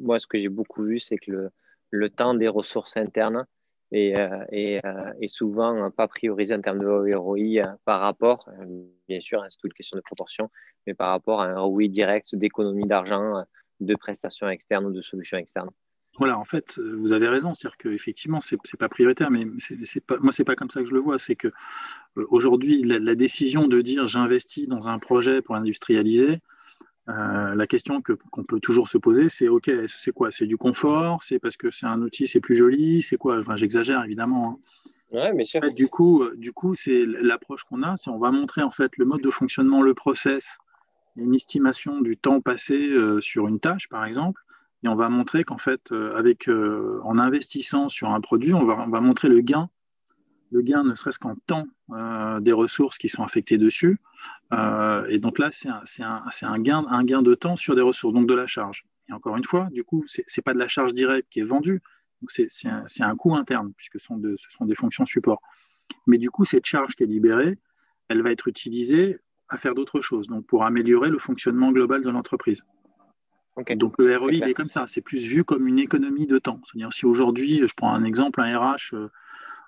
moi, ce que j'ai beaucoup vu, c'est que le, le temps des ressources internes est, est, est, souvent pas priorisé en termes de ROI par rapport, bien sûr, hein, c'est toute question de proportion, mais par rapport à un ROI direct d'économie d'argent, de prestations externes ou de solutions externes. Voilà, en fait, vous avez raison, c'est-à-dire qu'effectivement, ce n'est pas prioritaire, mais c'est pas, moi, ce n'est pas comme ça que je le vois. C'est que aujourd'hui, la, décision de dire j'investis dans un projet pour industrialiser, euh, la question qu'on peut toujours se poser, c'est OK, c'est quoi? C'est du confort? C'est parce que c'est un outil, c'est plus joli? C'est quoi? Enfin, J'exagère évidemment. Hein. mais du coup, euh, du coup c'est l'approche qu'on a. Si on va montrer en fait le mode de fonctionnement, le process, une estimation du temps passé euh, sur une tâche, par exemple, et on va montrer qu'en fait, avec, en investissant sur un produit, on va, on va montrer le gain le gain ne serait-ce qu'en temps euh, des ressources qui sont affectées dessus. Euh, et donc là, c'est un, gain, un gain de temps sur des ressources, donc de la charge. Et encore une fois, du coup, ce n'est pas de la charge directe qui est vendue, c'est un, coût interne, puisque ce sont, ce sont des fonctions support. Mais du coup, cette charge qui est libérée, elle va être utilisée à faire d'autres choses, donc pour améliorer le fonctionnement global de l'entreprise. Donc le ROI, il est comme ça, c'est plus vu comme une économie de temps. C'est-à-dire si aujourd'hui, je prends un exemple, un RH euh,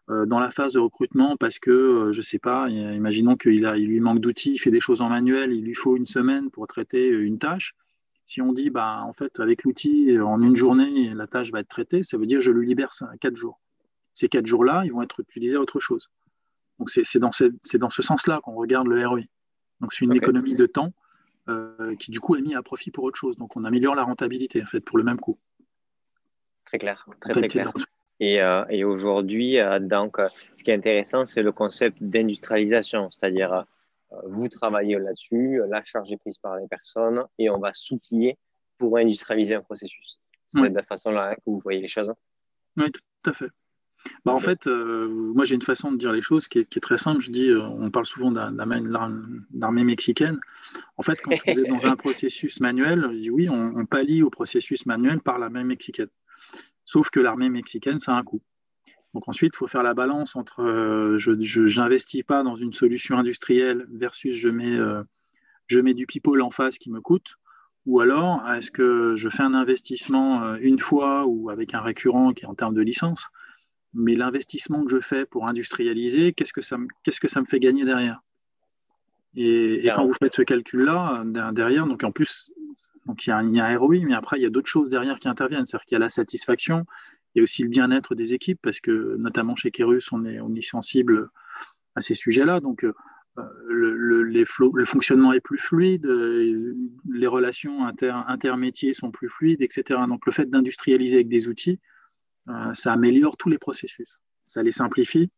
dans la phase de recrutement parce que, euh, je ne sais pas, imaginons qu'il il lui manque d'outils, il fait des choses en manuel, il lui faut une semaine pour traiter une tâche. Si on dit, bah, en fait, avec l'outil, en une journée, la tâche va être traitée, ça veut dire que je lui libère ça, quatre jours. Ces quatre jours-là, ils vont être utilisés à autre chose. Donc, c'est dans, ce, dans ce sens-là qu'on regarde le ROI. Donc, c'est une économie de temps euh, qui, du coup, est mise à profit pour autre chose. Donc, on améliore la rentabilité, en fait, pour le même coût. Très clair, très, très clair. Et, euh, et aujourd'hui, euh, donc, euh, ce qui est intéressant, c'est le concept d'industrialisation, c'est-à-dire vous travaillez là-dessus, la charge est prise par les personnes et on va s'outiller pour industrialiser un processus. C'est de la façon-là que vous voyez les choses. Oui, tout à fait. Bah, en fait, moi j'ai une façon de dire les choses qui est, qui est très simple. Je dis, on parle souvent d'armée mexicaine. En fait, quand vous êtes dans un processus manuel, je dis oui, on, on pallie au processus manuel par l'armée mexicaine. Sauf que l'armée mexicaine, ça a un coût. Donc ensuite, il faut faire la balance entre euh, je n'investis pas dans une solution industrielle versus je mets, euh, je mets du people en face qui me coûte, ou alors est-ce que je fais un investissement euh, une fois ou avec un récurrent qui est en termes de licence, mais l'investissement que je fais pour industrialiser, qu'est-ce que ça, qu'est-ce que ça me fait gagner derrière? Et, et, quand vous faites ce calcul-là, derrière, donc en plus, donc il y, a un, ROI, mais après, il y a d'autres choses derrière qui interviennent. C'est-à-dire qu'il y a la satisfaction, il y a aussi le bien-être des équipes, parce que notamment chez Kerus, on est, sensible à ces sujets-là. Donc, euh, le, fonctionnement est plus fluide, euh, les relations inter, intermétiers sont plus fluides, etc. Donc, le fait d'industrialiser avec des outils, euh, ça améliore tous les processus. Ça les simplifie.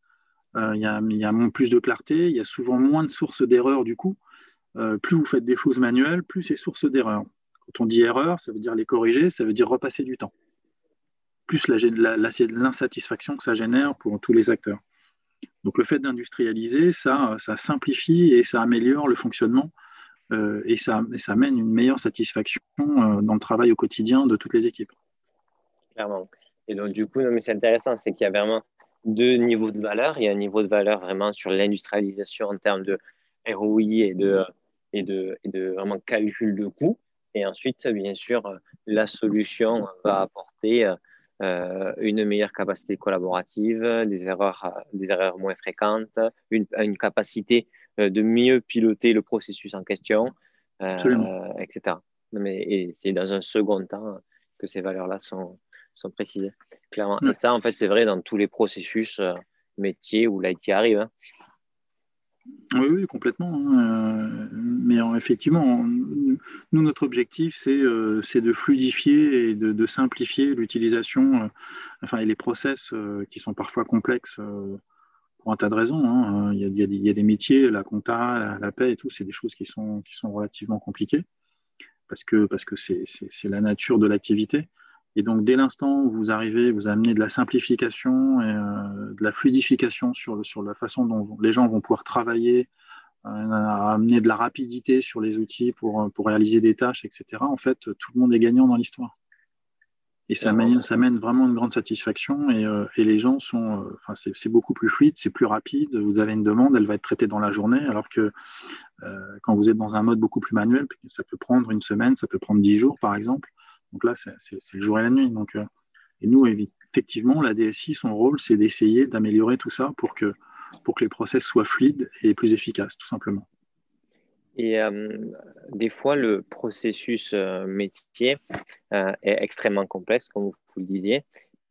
il, y a, il y a plus de clarté, il y a souvent moins de sources d'erreurs du coup. plus vous faites des choses manuelles, plus c'est source d'erreurs. Quand on dit erreur, ça veut dire les corriger, ça veut dire repasser du temps. Plus l'insatisfaction que ça génère pour tous les acteurs. Donc le fait d'industrialiser, ça, ça simplifie et ça améliore le fonctionnement euh, et, ça, ça amène une meilleure satisfaction euh, dans le travail au quotidien de toutes les équipes. Clairement. Et donc du coup, c'est intéressant, c'est qu'il y a vraiment deux niveaux de valeur. Il y a un niveau de valeur vraiment sur l'industrialisation en termes de ROI et de, et de, et de vraiment calcul de coût. Et ensuite, bien sûr, la solution va apporter euh, une meilleure capacité collaborative, des erreurs, des erreurs moins fréquentes, une, une capacité euh, de mieux piloter le processus en question, euh, etc. Mais, et c'est dans un second temps que ces valeurs-là sont, sont précisées, clairement. Et ça, en fait, c'est vrai dans tous les processus métiers où l'IT arrive. Hein. Oui, complètement. Hein. Euh, mais effectivement, nous, notre objectif, c'est euh, de fluidifier et de, simplifier l'utilisation, euh, enfin, et les process qui sont parfois complexes pour un tas de raisons. Hein. Il, y a, des métiers, la compta, la, paix et tout, c'est des choses qui sont, relativement compliquées parce que c'est la nature de l'activité. Et donc, dès l'instant où vous arrivez, vous amenez de la simplification et euh, de la fluidification sur, sur la façon dont les gens vont pouvoir travailler, euh, amener de la rapidité sur les outils pour, pour réaliser des tâches, etc. En fait, tout le monde est gagnant dans l'histoire. Et ça mène, ça mène vraiment une grande satisfaction et, euh, et les gens sont, euh, enfin, c'est beaucoup plus fluide, c'est plus rapide. Vous avez une demande, elle va être traitée dans la journée, alors que euh, quand vous êtes dans un mode beaucoup plus manuel, ça peut prendre une semaine, ça peut prendre dix jours par exemple. Donc là, c'est le jour et la nuit. Donc, et nous, effectivement, la DSI, son rôle, c'est d'essayer d'améliorer tout ça pour que, pour que les process soient fluides et plus efficaces, tout simplement. Et euh, des fois, le processus euh, métier euh, est extrêmement complexe, comme vous, le disiez.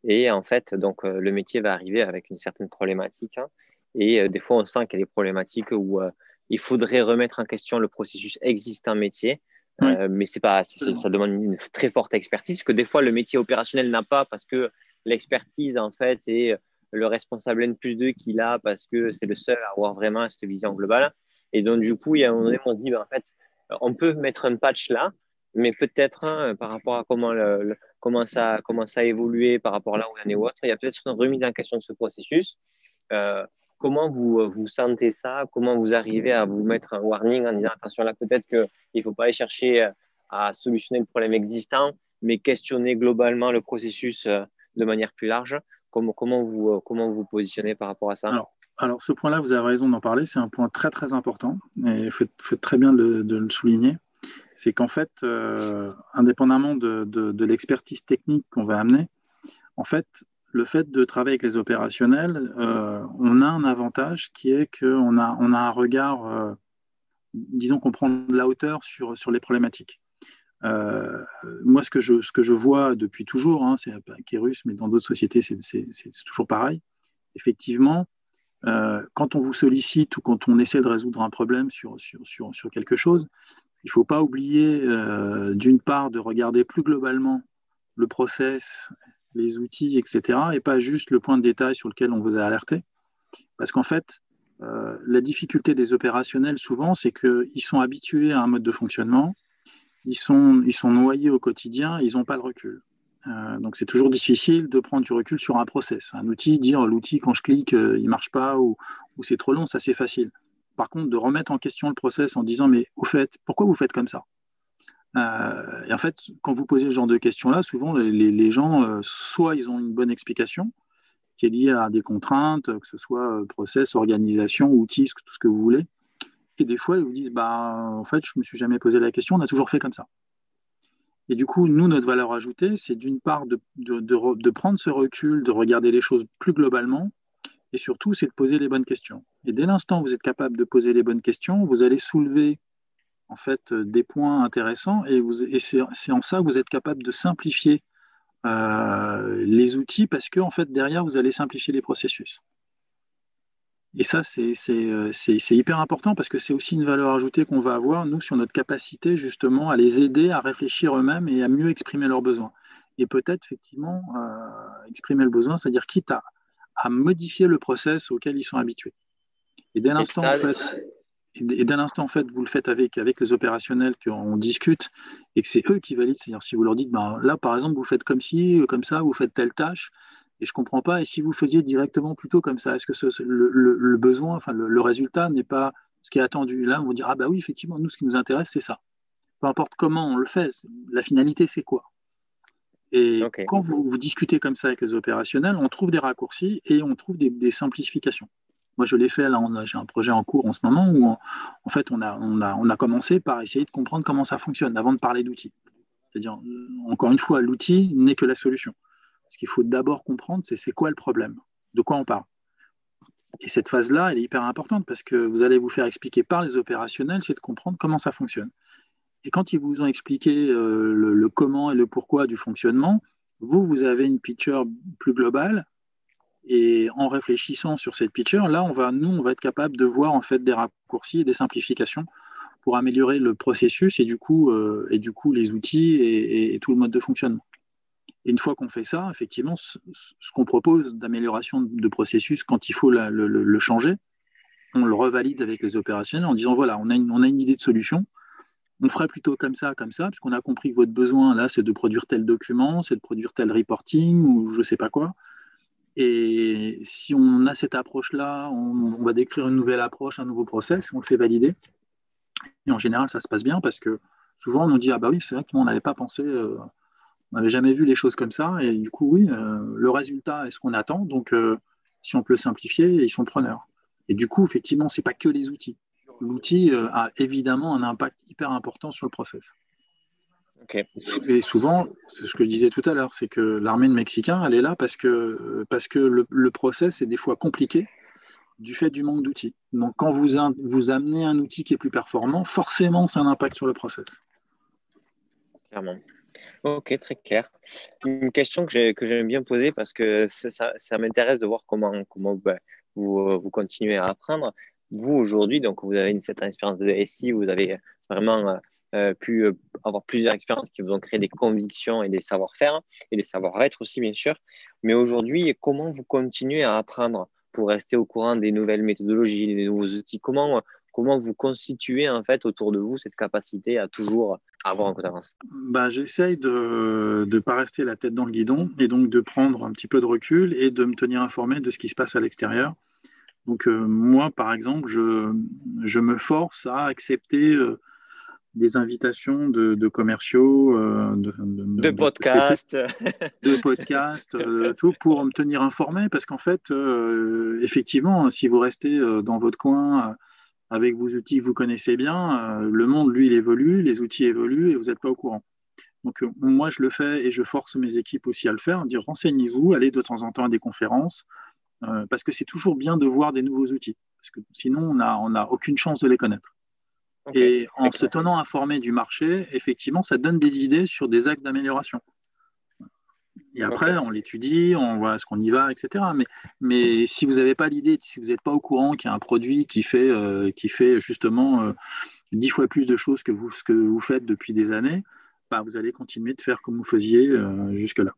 Et en fait, donc, le métier va arriver avec une certaine problématique. Hein. et des fois, on sent qu'il y a des problématiques où il faudrait remettre en question le processus existant métier. Mais c'est pas, ça demande une très forte expertise que des fois le métier opérationnel n'a pas parce que l'expertise en fait est le responsable N plus 2 qu'il a parce que c'est le seul à avoir vraiment cette vision globale. Et donc, du coup, il y a un moment donné, on se dit, ben, en fait, on peut mettre un patch là, mais peut-être hein, par rapport à comment, le, comment, ça, comment ça a évolué par rapport à là où on est ou autre, il y a peut-être une remise en question de ce processus. Euh, comment vous, vous sentez ça? Comment vous arrivez à vous mettre un warning en disant attention là, peut-être qu'il ne faut pas aller chercher euh, à solutionner le problème existant, mais questionner globalement le processus euh, de manière plus large. Comment, comment, vous, comment vous positionnez par rapport à ça? Alors, ce point-là, vous avez raison d'en parler, c'est un point très très important, et faites, faites très bien de, le souligner. C'est qu'en fait, euh, indépendamment de, l'expertise technique qu'on va amener, en fait, le fait de travailler avec les opérationnels, euh, on a un avantage qui est qu'on a, on a un regard, euh, disons qu'on prend de la hauteur sur, sur les problématiques. moi, ce que, je, ce que je vois depuis toujours, hein, c'est pas Kérus, mais dans d'autres sociétés, c'est toujours pareil. Effectivement, euh, quand on vous sollicite ou quand on essaie de résoudre un problème sur, sur, sur, quelque chose, il ne faut pas oublier, euh, d'une part, de regarder plus globalement le process, les outils, etc., et pas juste le point de détail sur lequel on vous a alerté. Parce qu'en fait, euh, la difficulté des opérationnels, souvent, c'est qu'ils sont habitués à un mode de fonctionnement, ils sont, noyés au quotidien, ils n'ont pas le recul. Euh, donc c'est toujours difficile de prendre du recul sur un process. Un outil, dire l'outil quand je clique, euh, il marche pas ou, c'est trop long, ça c'est facile. Par contre, de remettre en question le process en disant mais au fait, pourquoi vous faites comme ça? Et en fait, quand vous posez ce genre de questions-là, souvent les, gens, soit ils ont une bonne explication qui est liée à des contraintes, que ce soit process, organisation, outils, tout ce que vous voulez. Et des fois, ils vous disent bah en fait, je me suis jamais posé la question, on a toujours fait comme ça. Et du coup, nous, notre valeur ajoutée, c'est d'une part de, prendre ce recul, de regarder les choses plus globalement, et surtout, c'est de poser les bonnes questions. Et dès l'instant où vous êtes capable de poser les bonnes questions, vous allez soulever en fait des points intéressants, et, et c'est en ça que vous êtes capable de simplifier euh, les outils, parce que en fait, derrière, vous allez simplifier les processus. Et ça, euh, c'est hyper important parce que c'est aussi une valeur ajoutée qu'on va avoir, nous, sur notre capacité justement à les aider à réfléchir eux-mêmes et à mieux exprimer leurs besoins. Et peut-être effectivement euh, exprimer le besoin, c'est-à-dire quitte à, à, modifier le process auquel ils sont habitués. Et dès l'instant, en fait, et dès l'instant, en fait, vous le faites avec, avec les opérationnels, qu'on discute et que c'est eux qui valident, c'est-à-dire si vous leur dites, ben, là, par exemple, vous faites comme ci, comme ça, vous faites telle tâche, et je ne comprends pas. Et si vous faisiez directement plutôt comme ça, est-ce que le, besoin, enfin le, résultat n'est pas ce qui est attendu? Là, on va dire ah bah oui, effectivement, nous ce qui nous intéresse c'est ça. Peu importe comment on le fait, la finalité c'est quoi? Et quand vous, discutez comme ça avec les opérationnels, on trouve des raccourcis et on trouve des, simplifications. Moi, je l'ai fait, là, j'ai un projet en cours en ce moment où, en fait, on a, on, on commencé par essayer de comprendre comment ça fonctionne avant de parler d'outils. C'est-à-dire, encore une fois, l'outil n'est que la solution. Ce qu'il faut d'abord comprendre, c'est c'est quoi le problème, de quoi on parle? Et cette phase-là, elle est hyper importante parce que vous allez vous faire expliquer par les opérationnels, c'est de comprendre comment ça fonctionne. Et quand ils vous ont expliqué euh, le, comment et le pourquoi du fonctionnement, vous, vous avez une picture plus globale. Et en réfléchissant sur cette picture, là, on va, nous, on va être capable de voir en fait des raccourcis et des simplifications pour améliorer le processus et du coup, euh, et du coup les outils et tout le mode de fonctionnement. Et une fois qu'on fait ça, effectivement, ce, qu'on propose d'amélioration de processus, quand il faut le, changer, on le revalide avec les opérationnels en disant voilà, on a une, on a une idée de solution. On ferait plutôt comme ça, comme ça, puisqu'on a compris que votre besoin, là, c'est de produire tel document, c'est de produire tel reporting ou je ne sais pas quoi. Et si on a cette approche-là, on, va décrire une nouvelle approche, un nouveau process, on le fait valider. Et en général, ça se passe bien parce que souvent, on nous dit Ah bah oui, c'est vrai qu'on n'avait pas pensé. Euh, On n'avait jamais vu les choses comme ça. Et du coup, oui, le résultat est ce qu'on attend. Donc, si on peut simplifier, ils sont preneurs. Et du coup, effectivement, ce n'est pas que les outils. L'outil a évidemment un impact hyper important sur le process. Et souvent, c'est ce que je disais tout à l'heure, c'est que l'armée de Mexicains, elle est là parce que, parce que le, le, process est des fois compliqué du fait du manque d'outils. Donc, quand vous, vous amenez un outil qui est plus performant, forcément, c'est un impact sur le process. Clairement. Ok, très clair. Une question que j'aime bien poser parce que ça, ça m'intéresse de voir comment, comment bah, vous, vous continuez à apprendre. Vous, aujourd'hui, donc vous avez une certaine expérience de SI, vous avez vraiment euh, pu euh, avoir plusieurs expériences qui vous ont créé des convictions et des savoir-faire et des savoir-être aussi, bien sûr. Mais aujourd'hui, comment vous continuez à apprendre pour rester au courant des nouvelles méthodologies, des nouveaux outils? Comment, comment vous constituez en fait autour de vous cette capacité à toujours avoir un coup d'avance? Bah, J'essaye de ne pas rester la tête dans le guidon et donc de prendre un petit peu de recul et de me tenir informé de ce qui se passe à l'extérieur. Donc euh, moi, par exemple, je, je, me force à accepter des invitations de, commerciaux, euh, de, de, podcasts, de podcasts, euh, tout pour me tenir informé, parce qu'en fait, euh, effectivement, si vous restez dans votre coin avec vos outils que vous connaissez bien, le monde, lui, il évolue, les outils évoluent et vous n'êtes pas au courant. Donc moi, je le fais et je force mes équipes aussi à le faire, dire renseignez-vous, allez de temps en temps à des conférences, parce que c'est toujours bien de voir des nouveaux outils, parce que sinon, on n'a on a aucune chance de les connaître et en se tenant informé du marché, effectivement, ça donne des idées sur des axes d'amélioration. Et après, on l'étudie, on voit ce qu'on y va, etc. Mais, mais si vous n'avez pas l'idée, si vous n'êtes pas au courant qu'il y a un produit qui fait, euh, qui fait justement euh, dix fois plus de choses que vous, ce que vous faites depuis des années, bah, vous allez continuer de faire comme vous faisiez euh, jusque-là.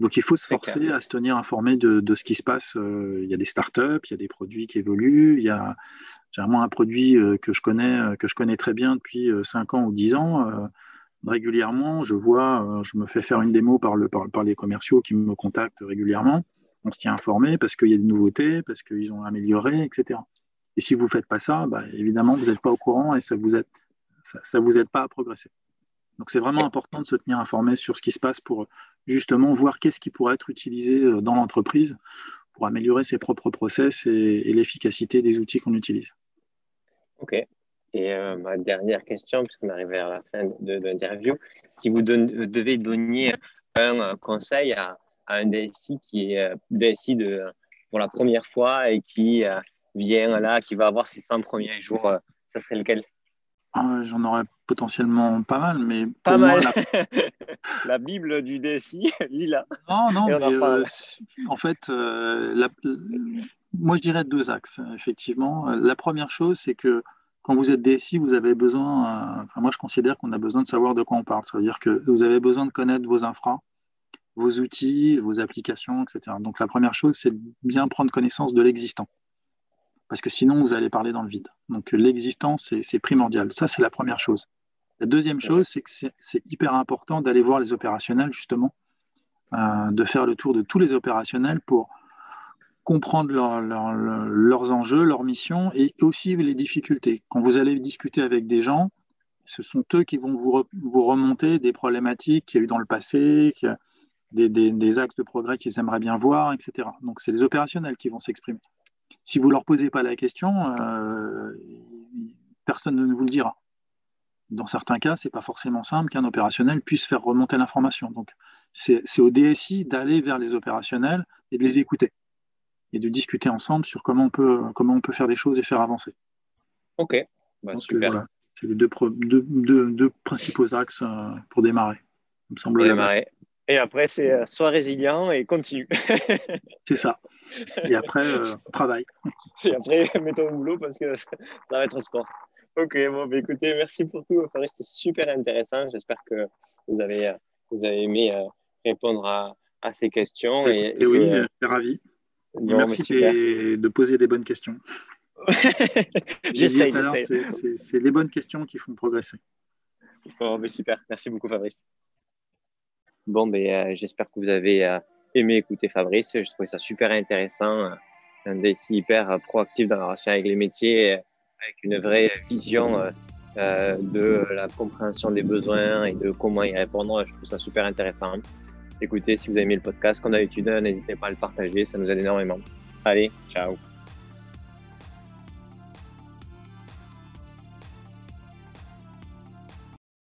Donc il faut se forcer à se tenir informé de, de, ce qui se passe. Il y a des startups, il y a des produits qui évoluent, il y a, Généralement, un produit euh, que je connais, euh, que je connais très bien depuis 5 euh, ans ou 10 ans, régulièrement, je vois, je me fais faire une démo par, le, par, les commerciaux qui me contactent régulièrement. On se tient informé parce qu'il y a des nouveautés, parce qu'ils ont amélioré, etc. Et si vous ne faites pas ça, bah, évidemment, vous n'êtes pas au courant et ça ne vous, aide, ça, vous aide pas à progresser. Donc, c'est vraiment important de se tenir informé sur ce qui se passe pour justement voir qu'est-ce qui pourrait être utilisé dans l'entreprise pour améliorer ses propres process et l'efficacité des outils qu'on utilise. Ok. Et euh, ma dernière question, puisqu'on arrive vers la fin de, l'interview, si vous devez donner un conseil à, un DSI qui est euh, DSI pour la première fois et qui euh, vient là, qui va avoir ses 100 premiers jours, ça serait lequel? J'en aurais potentiellement pas mal, mais pas mal. la... Bible du DSI, lila. Non, non, mais, en fait, la, moi, je dirais deux axes, effectivement. La première chose, c'est que quand vous êtes DSI, vous avez besoin, euh, enfin, moi je considère qu'on a besoin de savoir de quoi on parle. Ça veut dire que vous avez besoin de connaître vos infras, vos outils, vos applications, etc. Donc la première chose, c'est de bien prendre connaissance de l'existant. Parce que sinon, vous allez parler dans le vide. Donc l'existant, c'est primordial. Ça, c'est la première chose. La deuxième chose, c'est que c'est hyper important d'aller voir les opérationnels, justement, euh, de faire le tour de tous les opérationnels pour comprendre leurs enjeux, leurs missions et aussi les difficultés. Quand vous allez discuter avec des gens, ce sont eux qui vont vous, vous remonter des problématiques qu'il y a eu dans le passé, des, des, axes de progrès qu'ils aimeraient bien voir, etc. Donc, c'est les opérationnels qui vont s'exprimer. Si vous ne leur posez pas la question, euh, personne ne vous le dira. Dans certains cas, ce n'est pas forcément simple qu'un opérationnel puisse faire remonter l'information. Donc, c'est au DSI d'aller vers les opérationnels et de les écouter et de discuter ensemble sur comment on peut, comment on peut faire des choses et faire avancer. Ok, bah, super. c'est les deux, deux, principaux axes euh, pour démarrer. me semble démarrer. Et après, c'est euh, soit résilient et continue. c'est ça. Et après, euh, travail. Et après, mettons au boulot parce que ça va être sport. Ok, bon, bah, écoutez, merci pour tout. C'était super intéressant. J'espère que vous avez, vous avez aimé répondre à, à, ces questions. Et, et, oui, je suis ravi merci de poser des bonnes questions. j'essaye. C'est les bonnes questions qui font progresser. Bon, super. Merci beaucoup, Fabrice. Bon, ben, euh, j'espère que vous avez euh, aimé écouter Fabrice. Je trouvais ça super intéressant. Un DSI hyper proactif dans la relation avec les métiers, avec une vraie vision de la compréhension des besoins et de comment y répondre. Je trouve ça super intéressant. Écoutez, si vous avez aimé le podcast, comme d'habitude, n'hésitez pas à le partager, ça nous aide énormément. Allez, ciao